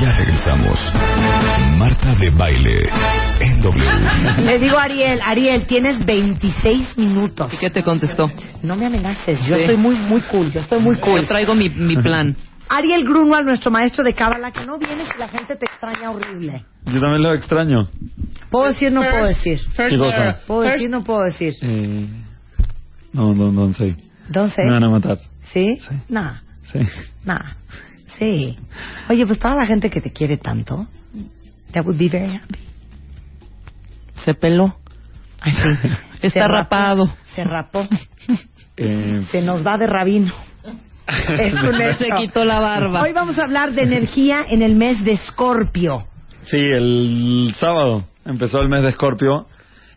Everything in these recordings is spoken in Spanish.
Ya regresamos. Marta de baile en W. Le digo a Ariel, Ariel, tienes 26 minutos. ¿Y qué te contestó? No me amenaces, yo Sí. estoy muy muy cool, yo estoy muy cool. Yo traigo mi, mi plan. Ariel Grunwald, nuestro maestro de cábala, que no vienes y la gente te extraña horrible. Yo también lo extraño. ¿Puedo decir no puedo decir? ¿Qué cosa? ¿Puedo decir no puedo decir? Eh, no, no, no sé. Entonces, Me van a matar. ¿sí? Sí. Nah, Sí. nah. Sí. Oye, pues toda la gente que te quiere tanto, that would be very happy. Se peló. Ay, sí. Está Se rapó, rapado. Se rapó. Eh, Se nos va de rabino. Es un hecho. Se quitó la barba. Hoy vamos a hablar de energía en el mes de Escorpio. sí, el sábado empezó el mes de Escorpio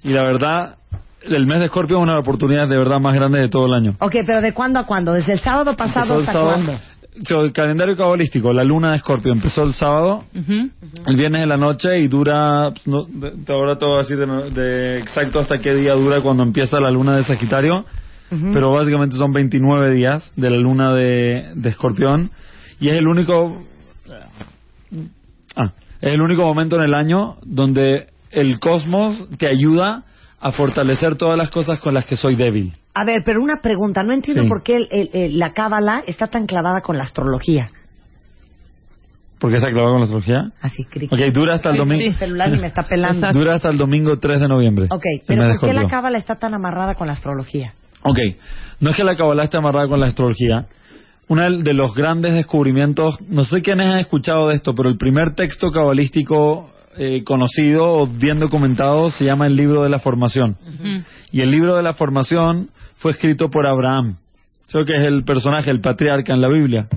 y la verdad, el mes de Escorpio es una oportunidad de verdad más grande de todo el año. Ok, pero ¿de cuándo a cuándo? ¿Desde el sábado pasado el hasta sábado. cuándo? El calendario cabalístico, la luna de Escorpio empezó el sábado, el viernes en la noche y dura, no, de- de ahora te voy a decir de, de exacto hasta qué día dura cuando empieza la luna de Sagitario, pero básicamente son 29 días de la luna de, de Escorpión y es el único ah, es el único momento en el año donde el cosmos te ayuda a fortalecer todas las cosas con las que soy débil. A ver, pero una pregunta. No entiendo Sí. por qué el- el- el- la cábala está tan clavada con la astrología. ¿Por qué se ha clavado con la astrología? Así, cric. Ok, dura hasta el Sí, domingo. Mi celular y me está pelando. Dura hasta el domingo 3 de noviembre. Ok, pero ¿por qué la cábala está tan amarrada con la astrología? Ok, no es que la Kabbalah esté amarrada con la astrología. Uno de los grandes descubrimientos, no sé quiénes han escuchado de esto, pero el primer texto cabalístico eh, conocido o bien documentado se llama el libro de la formación. Y el libro de la formación fue escrito por Abraham, creo que es el personaje, el patriarca en la Biblia.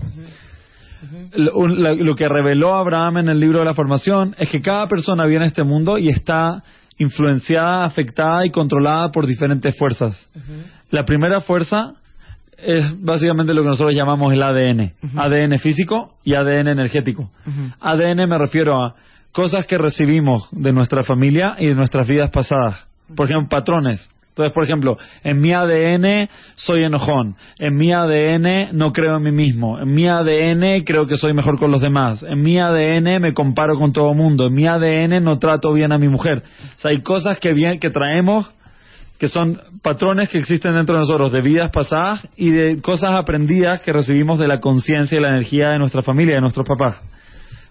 Lo que reveló Abraham en el libro de la formación es que cada persona viene a este mundo y está influenciada, afectada y controlada por diferentes fuerzas. La primera fuerza es básicamente lo que nosotros llamamos el ADN. ADN físico y ADN energético. ADN me refiero a cosas que recibimos de nuestra familia y de nuestras vidas pasadas. Por ejemplo, patrones. Entonces, por ejemplo, en mi ADN soy enojón. En mi ADN no creo en mí mismo. En mi ADN creo que soy mejor con los demás. En mi ADN me comparo con todo el mundo. En mi ADN no trato bien a mi mujer. O sea, hay cosas que, bien, que traemos que son patrones que existen dentro de nosotros, de vidas pasadas y de cosas aprendidas que recibimos de la conciencia y la energía de nuestra familia, de nuestros papás.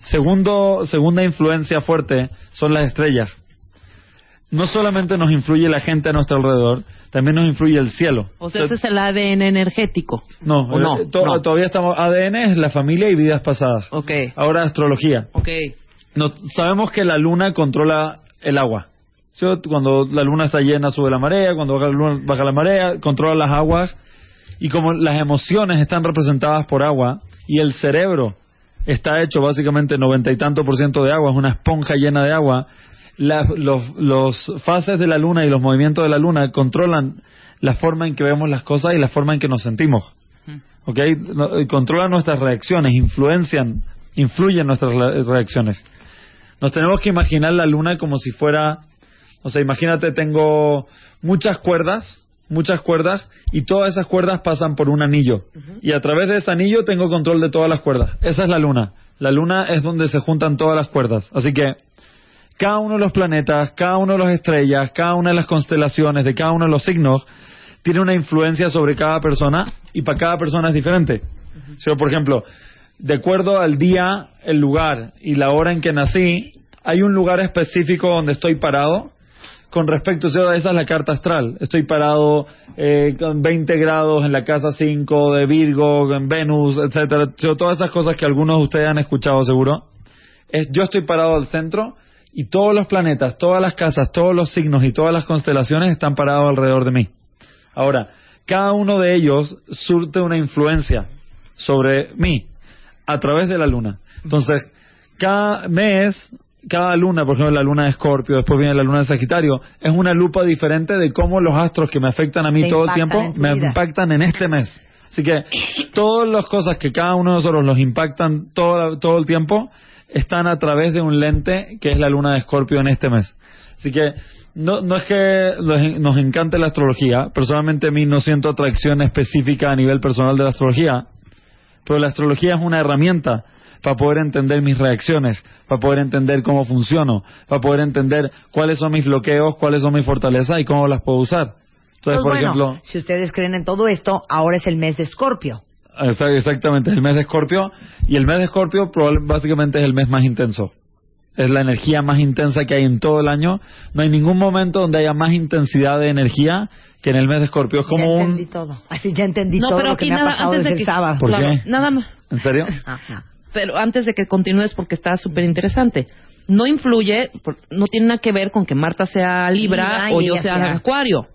Segundo, segunda influencia fuerte son las estrellas. No solamente nos influye la gente a nuestro alrededor, también nos influye el cielo. O sea, ese es el ADN energético. no, ¿O no? eh, to- No. todavía estamos ADN es la familia y vidas pasadas. Ok. Ahora astrología. Ok. Sabemos que la luna controla el agua. ¿Sí? Cuando la luna está llena sube la marea, cuando baja la, luna, baja la marea, controla las aguas. Y como las emociones están representadas por agua y el cerebro está hecho básicamente noventa y tanto por ciento de agua, es una esponja llena de agua, las- los, los fases de la luna y los movimientos de la luna controlan la forma en que vemos las cosas y la forma en que nos sentimos. ¿ok? Eh, Controlan nuestras reacciones, influencian, influyen nuestras re- reacciones. Nos tenemos que imaginar la luna como si fuera, o sea, imagínate, tengo muchas cuerdas, muchas cuerdas, y todas esas cuerdas pasan por un anillo. Y a través de ese anillo tengo control de todas las cuerdas. Esa es la luna. La luna es donde se juntan todas las cuerdas. Así que cada uno de los planetas, cada uno de las estrellas, cada una de las constelaciones, de cada uno de los signos, tiene una influencia sobre cada persona y para cada persona es diferente. Sea, por ejemplo, de acuerdo al día, el lugar y la hora en que nací, hay un lugar específico donde estoy parado. Con respecto, o sea, esa es la carta astral. Estoy parado eh, con 20 grados en la casa 5 de Virgo, en Venus, etcétera. O todas esas cosas que algunos de ustedes han escuchado seguro. Es, yo estoy parado al centro y todos los planetas, todas las casas, todos los signos y todas las constelaciones están parados alrededor de mí. Ahora, cada uno de ellos surte una influencia. sobre mí a través de la luna. Entonces, cada mes, cada luna, por ejemplo, la luna de Escorpio, después viene la luna de Sagitario, es una lupa diferente de cómo los astros que me afectan a mí Te todo el tiempo me vida. impactan en este mes. Así que todas las cosas que cada uno de nosotros los impactan todo, todo el tiempo están a través de un lente que es la luna de Escorpio en este mes. Así que no, no es que nos encante la astrología, personalmente a mí no siento atracción específica a nivel personal de la astrología, pero la astrología es una herramienta para poder entender mis reacciones, para poder entender cómo funciono, para poder entender cuáles son mis bloqueos, cuáles son mis fortalezas y cómo las puedo usar. Entonces, Pues por bueno, ejemplo, si ustedes creen en todo esto, ahora es el mes de Escorpio. Exactamente, el mes de Escorpio. Y el mes de Escorpio básicamente es el mes más intenso. Es la energía más intensa que hay en todo el año. No hay ningún momento donde haya más intensidad de energía que en el mes de Escorpio. Es ya como entendí un... todo. Así ya entendí No, todo pero lo que aquí me ha nada, pasado antes desde de el que... sábado. ¿Por claro, qué? Nada más. ¿En serio? Ajá. Pero antes de que continúes, porque está súper interesante. No influye, por- no tiene nada que ver con que Marta sea Libra, o yo sea sea- Acuario.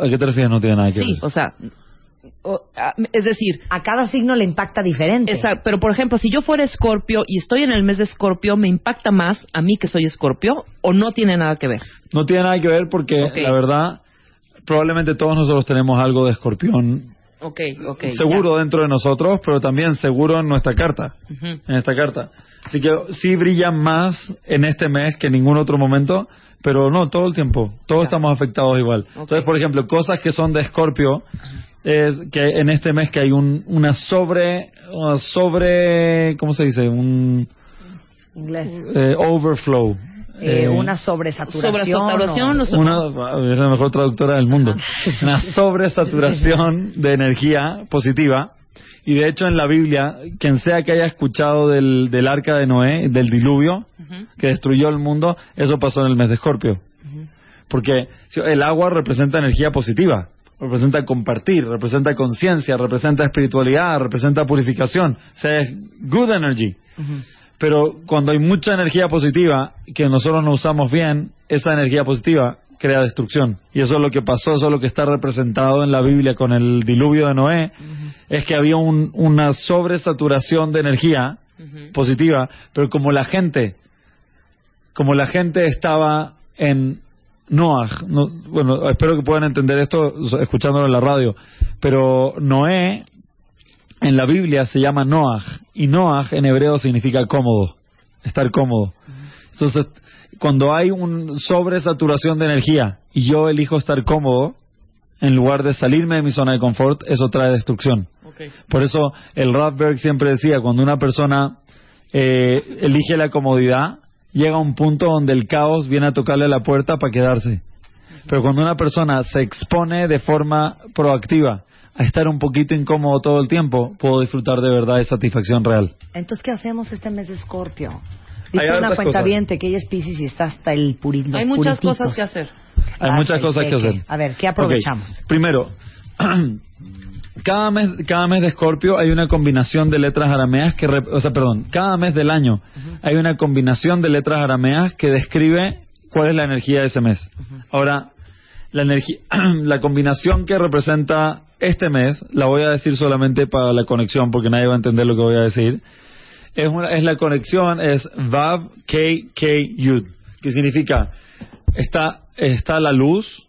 ¿A qué te refieres? No tiene nada que Sí, ver. o sea, o- a- es decir, A cada signo le impacta diferente. esa- pero por ejemplo, si yo fuera Escorpio y estoy en el mes de Escorpio, ¿me impacta más a mí que soy Escorpio o no tiene nada que ver? No tiene nada que ver porque, la verdad, probablemente todos nosotros tenemos algo de escorpión Ok, ok. seguro dentro de nosotros, pero también seguro en nuestra carta. en esta carta. Así que sí brilla más en este mes que en ningún otro momento, pero no todo el tiempo. Todos estamos afectados igual. Entonces, por ejemplo, cosas que son de Escorpio es que en este mes que hay un, una sobre, una sobre, ¿cómo se dice? Un Inglés. eh, overflow. Eh, Eh, una sobresaturación. Sobresaturación o- una, es la mejor traductora del mundo. Una sobresaturación de energía positiva. Y de hecho en la Biblia, quien sea que haya escuchado del, del arca de Noé, del diluvio, que destruyó el mundo, eso pasó en el mes de Escorpio. Porque el agua representa energía positiva, representa compartir, representa conciencia, representa espiritualidad, representa purificación, o sea, es good energy. Pero cuando hay mucha energía positiva que nosotros no usamos bien, esa energía positiva crea destrucción. Y eso es lo que pasó, eso es lo que está representado en la Biblia con el diluvio de Noé, es que había un- una sobresaturación de energía positiva, pero como la gente, como la gente estaba en Noah, no- bueno, espero que puedan entender esto escuchándolo en la radio, pero Noé en la Biblia se llama Noah y Noah en hebreo significa cómodo, estar cómodo. Entonces, cuando hay una sobresaturación de energía y yo elijo estar cómodo, en lugar de salirme de mi zona de confort, eso trae destrucción. Por eso el Rathberg siempre decía, cuando una persona eh, elige la comodidad, llega a un punto donde el caos viene a tocarle la puerta para quedarse. Pero cuando una persona se expone de forma proactiva a estar un poquito incómodo todo el tiempo, puedo disfrutar de verdad de satisfacción real. Entonces, ¿qué hacemos este mes de Escorpio? Hay Dice una cuenta cosas. que ella es Pisces y está hasta el purito. Hay muchas cosas que hacer. Hay muchas cosas que hacer. A ver, ¿qué aprovechamos? Ok, Primero, cada mes, cada mes de Escorpio hay una combinación de letras arameas que, o sea, perdón, cada mes del año hay una combinación de letras arameas que describe cuál es la energía de ese mes. Ahora, la energía, la combinación que representa este mes, la voy a decir solamente para la conexión, porque nadie va a entender lo que voy a decir. Es, una, es la conexión, es Vav Yud, que significa está, está la luz,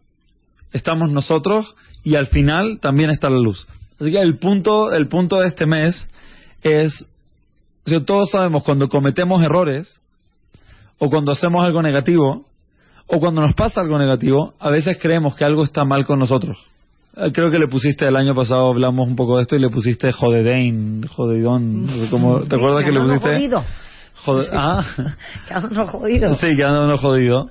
estamos nosotros y al final también está la luz. Así que el punto, el punto de este mes es, todos sabemos cuando cometemos errores o cuando hacemos algo negativo o cuando nos pasa algo negativo, a veces creemos que algo está mal con nosotros. Eh, Creo que le pusiste el año pasado, hablamos un poco de esto y le pusiste jodedein, jodidón. no sé cómo- ¿Te acuerdas que le pusiste? jodido. Jode- ah. Jodido. Sí, quedando uno jodido.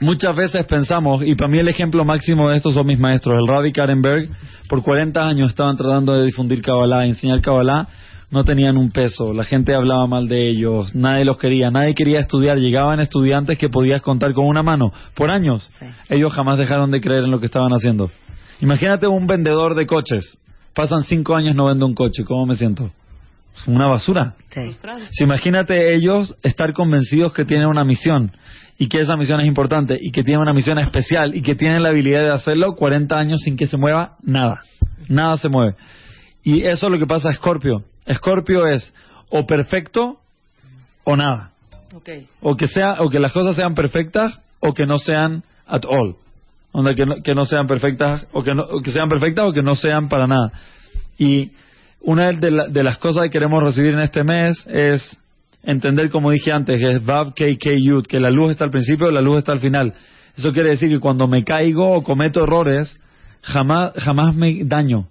Muchas veces pensamos, y para mí el ejemplo máximo de esto son mis maestros, el Rabbi Karenberg, por 40 años estaban tratando de difundir Kabbalah, enseñar Kabbalah, no tenían un peso, la gente hablaba mal de ellos, nadie los quería, nadie quería estudiar, llegaban estudiantes que podías contar con una mano, por años. Sí. Ellos jamás dejaron de creer en lo que estaban haciendo. Imagínate un vendedor de coches, pasan cinco años no vendo un coche, ¿cómo me siento? Una basura. Sí. Si imagínate ellos estar convencidos que tienen una misión y que esa misión es importante y que tienen una misión especial y que tienen la habilidad de hacerlo 40 años sin que se mueva nada. Nada se mueve. Y eso es lo que pasa a Scorpio. Scorpio es o perfecto o nada. Okay. O que sea, o que las cosas sean perfectas o que no sean at all. Onda, que, no, que no sean perfectas o que, no, que sean perfectas o que no sean para nada. Y una de, la- de las cosas que queremos recibir en este mes es entender, como dije antes, que es Vav Yud, que la luz está al principio y la luz está al final. Eso quiere decir que cuando me caigo o cometo errores, jamás, jamás me daño.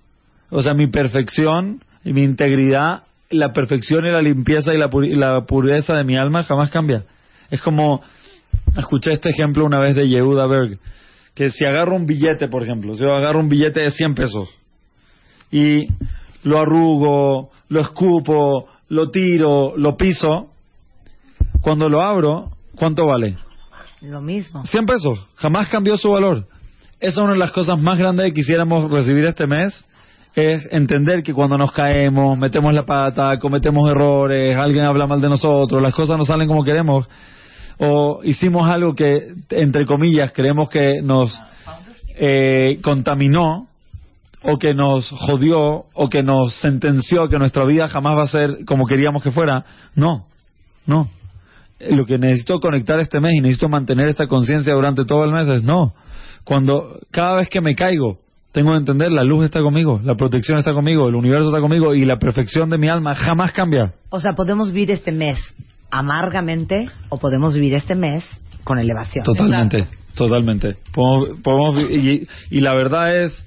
O sea, mi perfección y mi integridad, la perfección y la limpieza y la, pu- y la pureza de mi alma jamás cambia. Es como, escuché este ejemplo una vez de Yehuda Berg, que si agarro un billete, por ejemplo, si yo agarro un billete de 100 pesos y lo arrugo, lo escupo, lo tiro, lo piso, cuando lo abro, ¿cuánto vale? Lo mismo. 100 pesos, jamás cambió su valor. Esa es una de las cosas más grandes que quisiéramos recibir este mes, es entender que cuando nos caemos, metemos la pata, cometemos errores, alguien habla mal de nosotros, las cosas no salen como queremos, o hicimos algo que, entre comillas, creemos que nos eh, contaminó, o que nos jodió, o que nos sentenció que nuestra vida jamás va a ser como queríamos que fuera. No, no lo que necesito conectar este mes y necesito mantener esta conciencia durante todo el mes es no. Cuando cada vez que me caigo, tengo que entender, la luz está conmigo, la protección está conmigo, el universo está conmigo y la perfección de mi alma jamás cambia. O sea, podemos vivir este mes amargamente o podemos vivir este mes con elevación. Totalmente, totalmente. Podemos, y, y la verdad es,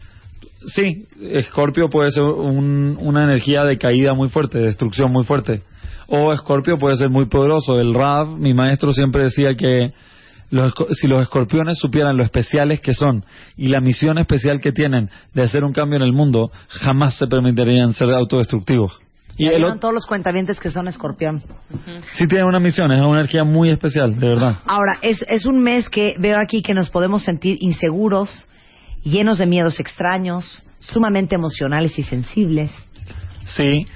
sí, Escorpio puede ser un- una energía de caída muy fuerte, de destrucción muy fuerte. O Escorpio puede ser muy poderoso. El Rav, mi maestro, siempre decía que los si los escorpiones supieran lo especiales que son y la misión especial que tienen de hacer un cambio en el mundo, jamás se permitirían ser autodestructivos. Y Y el otro, todos los cuentavientes que son escorpión. sí tiene una misión, es una energía muy especial, de verdad. Ahora, es, es un mes que veo aquí que nos podemos sentir inseguros, llenos de miedos extraños, sumamente emocionales y sensibles. Sí,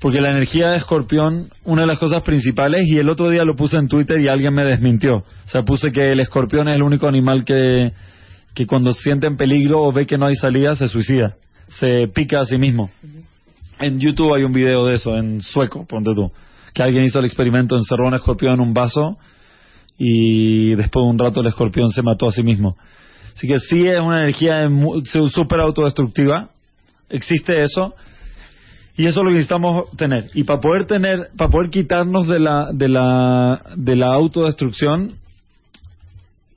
porque la energía de escorpión, una de las cosas principales, y el otro día lo puse en Twitter y alguien me desmintió. O sea, puse que el escorpión es el único animal que, que cuando siente en peligro o ve que no hay salida, se suicida. Se pica a sí mismo. En YouTube hay un video de eso, en sueco, ponte tú. Que alguien hizo el experimento, encerró a un escorpión en un vaso y después de un rato el escorpión se mató a sí mismo. Así que sí es una energía súper autodestructiva. Existe eso. Y eso es lo que necesitamos tener. Y para poder tener, para poder quitarnos de la, de la, de la autodestrucción,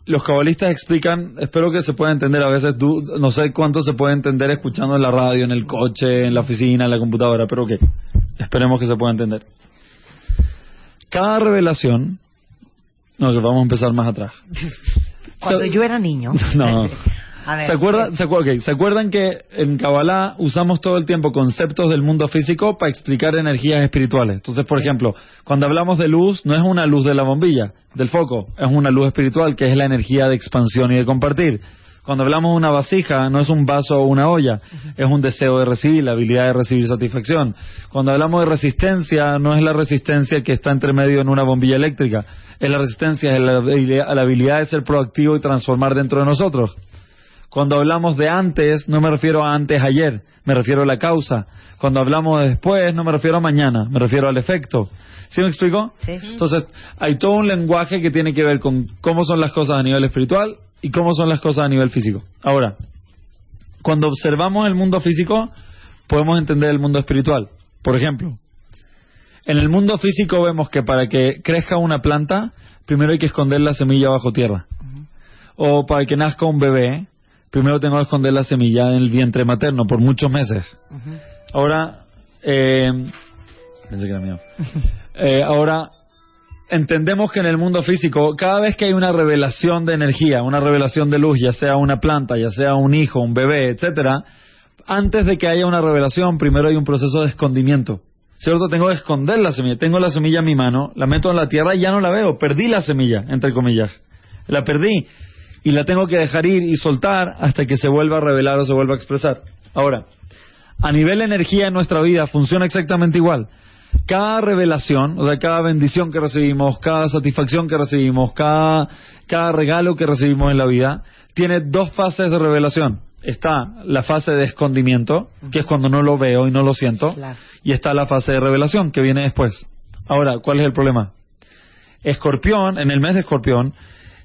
los cabalistas explican, espero que se pueda entender, a veces du- no sé cuánto se puede entender escuchando en la radio, en el coche, en la oficina, en la computadora, pero que esperemos que se pueda entender. Cada revelación, no, que vamos a empezar más atrás. Cuando yo era niño. No. A ver, ¿Se acuerdan, se, acuer- ok, ¿Se acuerdan que en Kabbalah usamos todo el tiempo conceptos del mundo físico para explicar energías espirituales? Entonces, por ejemplo, cuando hablamos de luz, no es una luz de la bombilla, del foco, es una luz espiritual que es la energía de expansión y de compartir. Cuando hablamos de una vasija, no es un vaso o una olla, es un deseo de recibir, la habilidad de recibir satisfacción. Cuando hablamos de resistencia, no es la resistencia que está entre medio en una bombilla eléctrica, es la resistencia, es la la habilidad de ser proactivo y transformar dentro de nosotros. Cuando hablamos de antes, no me refiero a antes ayer, me refiero a la causa. Cuando hablamos de después, no me refiero a mañana, me refiero al efecto. ¿Sí me explico? Sí. Entonces, hay todo un lenguaje que tiene que ver con cómo son las cosas a nivel espiritual y cómo son las cosas a nivel físico. Ahora, cuando observamos el mundo físico, podemos entender el mundo espiritual. Por ejemplo, en el mundo físico vemos que para que crezca una planta, primero hay que esconder la semilla bajo tierra. O para que nazca un bebé, primero tengo que esconder la semilla en el vientre materno por muchos meses. Ahora, eh, pensé que era mío. Eh, ahora, entendemos que en el mundo físico, cada vez que hay una revelación de energía, una revelación de luz, ya sea una planta, ya sea un hijo, un bebé, etcétera, antes de que haya una revelación, primero hay un proceso de escondimiento. ¿Cierto? Tengo que esconder la semilla. Tengo la semilla en mi mano, la meto en la tierra y ya no la veo. Perdí la semilla, entre comillas. La perdí. Y la tengo que dejar ir y soltar hasta que se vuelva a revelar o se vuelva a expresar. Ahora, a nivel energía en nuestra vida funciona exactamente igual. Cada revelación, o sea, cada bendición que recibimos, cada satisfacción que recibimos, cada, cada regalo que recibimos en la vida, tiene dos fases de revelación. está la fase de escondimiento, que es cuando no lo veo y no lo siento, Claro. y está la fase de revelación, que viene después. Ahora, ¿cuál es el problema? Escorpión, en el mes de Escorpión,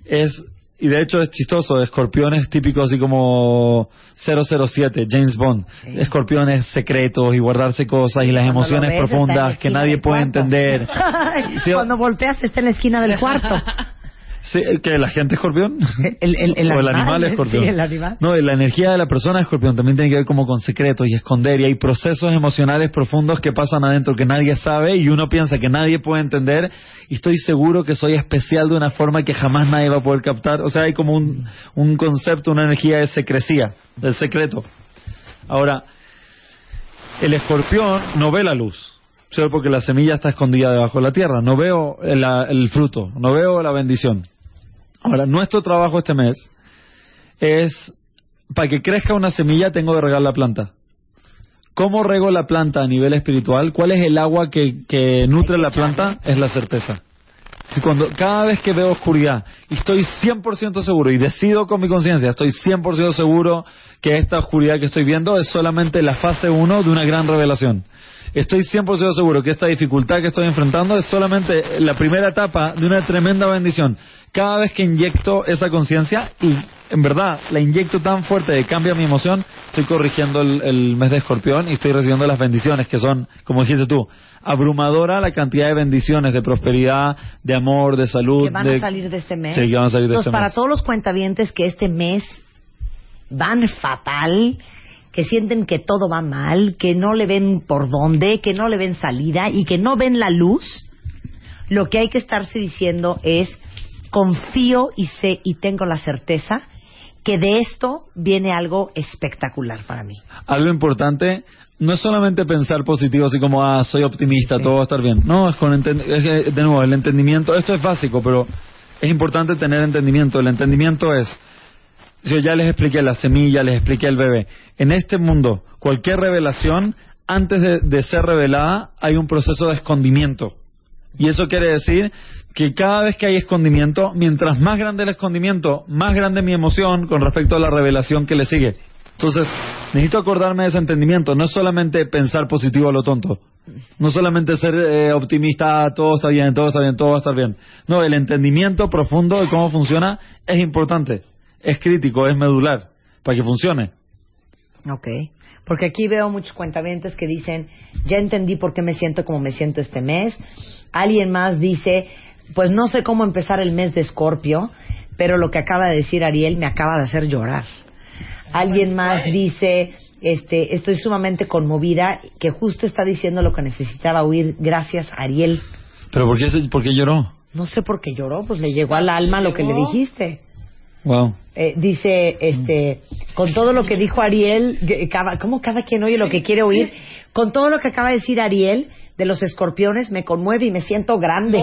es, y de hecho es chistoso, Escorpión es típico así como 007, James Bond. Sí. Escorpión es secretos y guardarse cosas y las Cuando emociones ves, la profundas que nadie puede entender. Cuando volteas está en la esquina del cuarto. Sí, ¿Que la gente escorpión? El- el- el o el animal, escorpión. sí, el animal. No, la energía de la persona escorpión también tiene que ver como con secretos y esconder. Y hay procesos emocionales profundos que pasan adentro que nadie sabe y uno piensa que nadie puede entender. Y estoy seguro que soy especial de una forma que jamás nadie va a poder captar. O sea, hay como un, un concepto, una energía de secrecía, del secreto. Ahora, el escorpión no ve la luz. ¿Sí? Porque la semilla está escondida debajo de la tierra. No veo el, el fruto, no veo la bendición. Ahora, nuestro trabajo este mes es, para que crezca una semilla tengo que regar la planta. ¿Cómo rego la planta a nivel espiritual? ¿Cuál es el agua que, nutre la planta? Es la certeza. Cuando, cada vez que veo oscuridad y estoy 100% seguro y decido con mi conciencia, estoy 100% seguro que esta oscuridad que estoy viendo es solamente la fase 1 de una gran revelación. Estoy 100% seguro que esta dificultad que estoy enfrentando es solamente la primera etapa de una tremenda bendición. Cada vez que inyecto esa conciencia y en verdad la inyecto tan fuerte que cambia mi emoción, estoy corrigiendo el, el mes de escorpión y estoy recibiendo las bendiciones que son, como dijiste tú, abrumadora la cantidad de bendiciones, de prosperidad, de amor, de salud. que van de- a salir de este mes. Sí, que van a salir de Entonces, este para mes. todos los cuentavientes que este mes van fatal, que sienten que todo va mal, que no le ven por dónde, que no le ven salida y que no ven la luz, lo que hay que estarse diciendo es confío y sé y tengo la certeza que de esto viene algo espectacular para mí. algo importante no es solamente pensar positivo así como ah soy optimista todo va a estar bien no es con es de nuevo el entendimiento esto es básico pero es importante tener entendimiento. El entendimiento es yo ya les expliqué la semilla les expliqué el bebé en este mundo cualquier revelación antes de, ser revelada hay un proceso de escondimiento y eso quiere decir que cada vez que hay escondimiento, mientras más grande el escondimiento, más grande mi emoción con respecto a la revelación que le sigue. Entonces, necesito acordarme de ese entendimiento. No es solamente pensar positivo a lo tonto. No solamente ser eh, optimista, ah, todo está bien, todo está bien, todo va a estar bien. No, el entendimiento profundo de cómo funciona es importante. Es crítico, es medular, para que funcione. Ok. Porque aquí veo muchos cuentavientes que dicen, ya entendí por qué me siento como me siento este mes. Alguien más dice, pues no sé cómo empezar el mes de Escorpio, pero lo que acaba de decir Ariel me acaba de hacer llorar. Alguien más dice, este, estoy sumamente conmovida, que justo está diciendo lo que necesitaba oír. Gracias, Ariel. Pero ¿por qué, por qué lloró? No sé por qué lloró, pues le llegó al alma lo que le dijiste. Wow. Eh, dice, este, con todo lo que dijo Ariel, cada- ¿cómo cada quien oye lo que quiere oír? Con todo lo que acaba de decir Ariel de los escorpiones, me conmueve y me siento grande.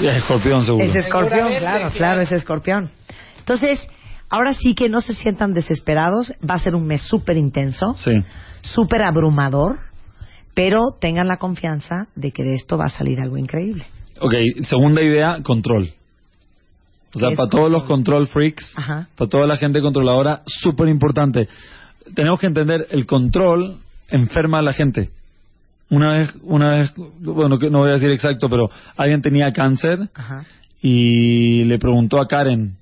Es escorpión seguro. es escorpión, claro, claro, es escorpión. Entonces, ahora sí que no se sientan desesperados, va a ser un mes súper intenso, Sí. súper abrumador, pero tengan la confianza de que de esto va a salir algo increíble. Ok, segunda idea, control. O sea, ¿Qué es para todos los control? freaks, Ajá. para toda la gente controladora, súper importante. Tenemos que entender, el control enferma a la gente. Una vez, una vez, bueno, no voy a decir exacto, pero alguien tenía cáncer Ajá. y le preguntó a Karen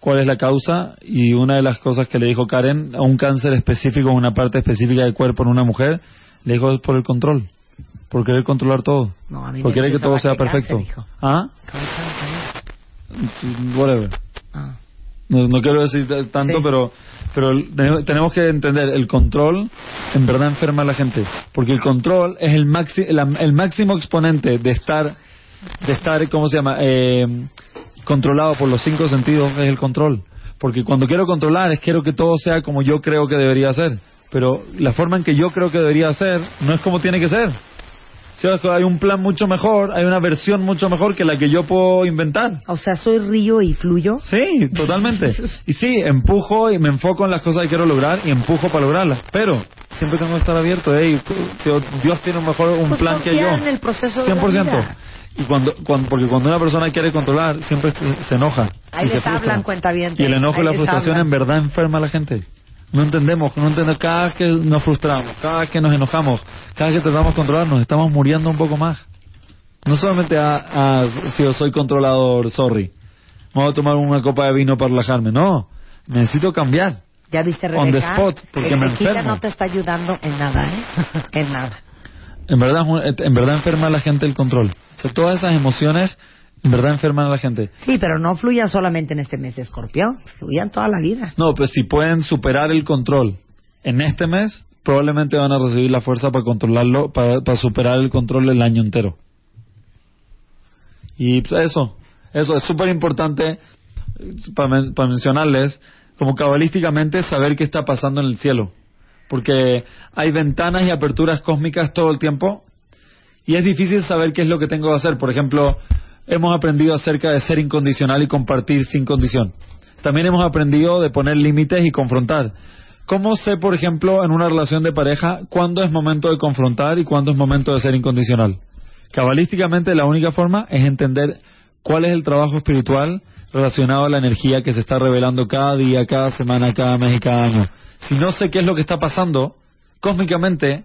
cuál es la causa y una de las cosas que le dijo Karen a un cáncer específico una parte específica del cuerpo en una mujer, le dijo es por el control, por querer controlar todo, No, a mí por querer que todo sea cáncer, perfecto. ¿Ah? Whatever. Ah. No, no quiero decir tanto, Sí. pero pero tenemos- tenemos que entender el control en verdad enferma a la gente, porque el control es el maxi, el, el máximo exponente de estar de estar cómo se llama Eh, controlado por los cinco sentidos es el control, porque cuando quiero controlar es quiero que todo sea como yo creo que debería ser, pero la forma en que yo creo que debería ser no es como tiene que ser. Si hay un plan mucho mejor, hay una versión mucho mejor que la que yo puedo inventar. O sea, soy río y fluyo. Sí, totalmente. Y sí, empujo y me enfoco en las cosas que quiero lograr y empujo para lograrlas. Pero siempre tengo que estar abierto. Ey, Dios tiene un mejor un Pues plan que yo. en el proceso de la 100%. vida. Y cuando, cuando, porque cuando una persona quiere controlar, siempre se se enoja. Ahí y se les frustra. hablan, cuentavientes. Y el enojo Ahí y la frustración hablan. en verdad enferma a la gente. No entendemos, no entendemos. Cada vez que nos frustramos, cada vez que nos enojamos, cada vez que tratamos de controlarnos, estamos muriendo un poco más. No solamente a, a si yo soy controlador, sorry. Me voy a tomar una copa de vino para relajarme. No, necesito cambiar. ¿Ya viste, Rebeca? On the spot, porque El me enfermo. no te está ayudando en nada, ¿eh? en nada. En verdad, en verdad enferma a la gente el control. O sea, todas esas emociones, en verdad enferman a la gente. Sí, pero no fluyan solamente en este mes de escorpión, fluyan toda la vida. No, pues si pueden superar el control en este mes, probablemente van a recibir la fuerza para controlarlo, para, para superar el control el año entero. Y pues, eso, eso es súper importante eh, para, men- para mencionarles, como cabalísticamente, saber qué está pasando en el cielo. Porque hay ventanas y aperturas cósmicas todo el tiempo y es difícil saber qué es lo que tengo que hacer. Por ejemplo, hemos aprendido acerca de ser incondicional y compartir sin condición. También hemos aprendido de poner límites y confrontar. ¿Cómo sé, por ejemplo, en una relación de pareja, cuándo es momento de confrontar y cuándo es momento de ser incondicional? Cabalísticamente, la única forma es entender cuál es el trabajo espiritual relacionado a la energía que se está revelando cada día, cada semana, cada mes y cada año. Si no sé qué es lo que está pasando, cósmicamente,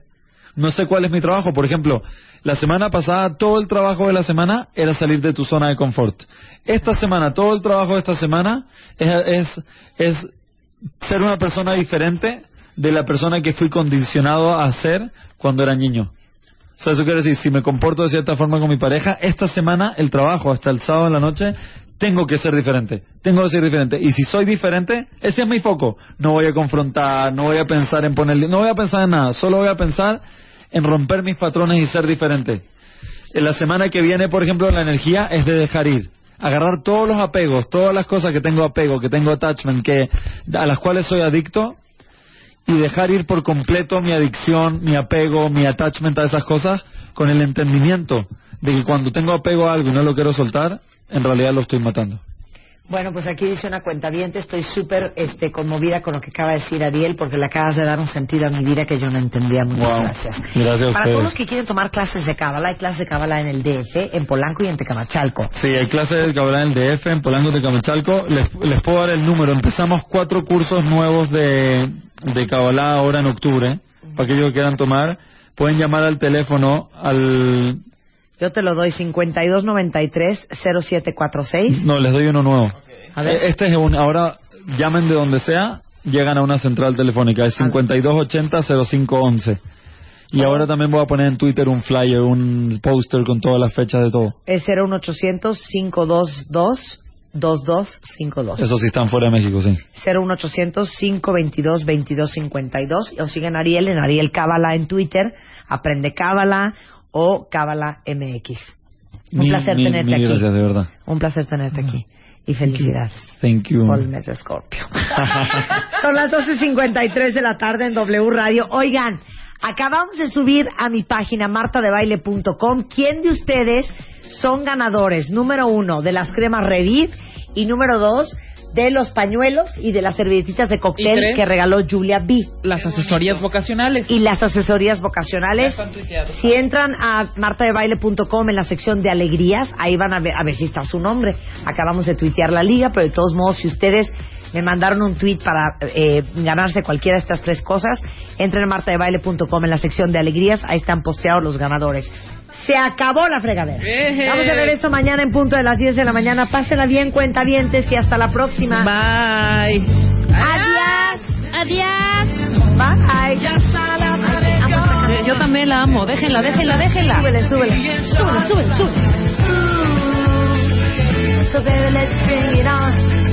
no sé cuál es mi trabajo. Por ejemplo, la semana pasada todo el trabajo de la semana era salir de tu zona de confort. Esta semana, todo el trabajo de esta semana es, es, ser una persona diferente de la persona que fui condicionado a ser cuando era niño. O sea, eso quiere decir, si me comporto de cierta forma con mi pareja, esta semana el trabajo hasta el sábado en la noche tengo que ser diferente, tengo que ser diferente. Y si soy diferente, ese es mi foco. No voy a confrontar, no voy a pensar en ponerle, no voy a pensar en nada, solo voy a pensar en romper mis patrones y ser diferente. En la semana que viene, por ejemplo, la energía es de dejar ir. Agarrar todos los apegos, todas las cosas que tengo apego, que tengo attachment, que, a las cuales soy adicto, y dejar ir por completo mi adicción, mi apego, mi attachment a esas cosas, con el entendimiento de que cuando tengo apego a algo y no lo quiero soltar, en realidad lo estoy matando. Bueno, pues aquí dice una cuenta estoy súper este, conmovida con lo que acaba de decir Ariel, porque le acabas de dar un sentido a mi vida que yo no entendía. Muchas Wow. gracias. Gracias Para todos los que quieren tomar clases de Cábala, hay clases de Cábala en el DF, en Polanco y en Tecamachalco. Sí, hay clases de Cabral en el DF, en Polanco de Camachalco. Les, les puedo dar el número. Empezamos cuatro cursos nuevos de, de Kabbalah ahora en octubre. Para aquellos que quieran tomar, pueden llamar al teléfono al... Yo te lo doy 5293-0746. No, les doy uno nuevo. A ver. Eh, Este es un... Ahora llamen de donde sea, llegan a una central telefónica. Es 5280-0511. Y ahora también voy a poner en Twitter un flyer, un póster con todas las fechas de todo. Es 01800-522-2252. Eso sí están fuera de México, sí. 01800-522-2252. O siguen Ariel en Ariel Cábala en Twitter, Aprende Cábala o Cábala MX. Un Mil, placer mil, tenerte mil aquí. gracias, de verdad. Un placer tenerte aquí. Y felicidades. Thank you. Por el mes de Scorpio. Son las 12.53 de la tarde en W Radio. Oigan, acabamos de subir a mi página martadebaile.com quién de ustedes son ganadores, número uno, de las cremas Revit y número dos, de los pañuelos y de las servilletitas de ¿Y cóctel tres? que regaló Julia B. Las asesorías vocacionales. Y las asesorías vocacionales. Si entran a martadebaile.com en la sección de alegrías, ahí van a ver, a ver si está su nombre. Acabamos de tuitear la liga, pero de todos modos, si ustedes me mandaron un tweet para eh, ganarse cualquiera de estas tres cosas, entren a martadebaile.com en la sección de alegrías, ahí están posteados los ganadores. Se acabó la fregadera. Eje. Vamos a ver eso mañana en punto de las 10 de la mañana. Pásenla bien, cuentavientes, y hasta la próxima. Bye. Adiós. Adiós. Bye. Yo también la amo. Déjenla, déjenla, déjenla. Súbele, súbele. Súbele, súbele, súbele. So baby, let's bring it on.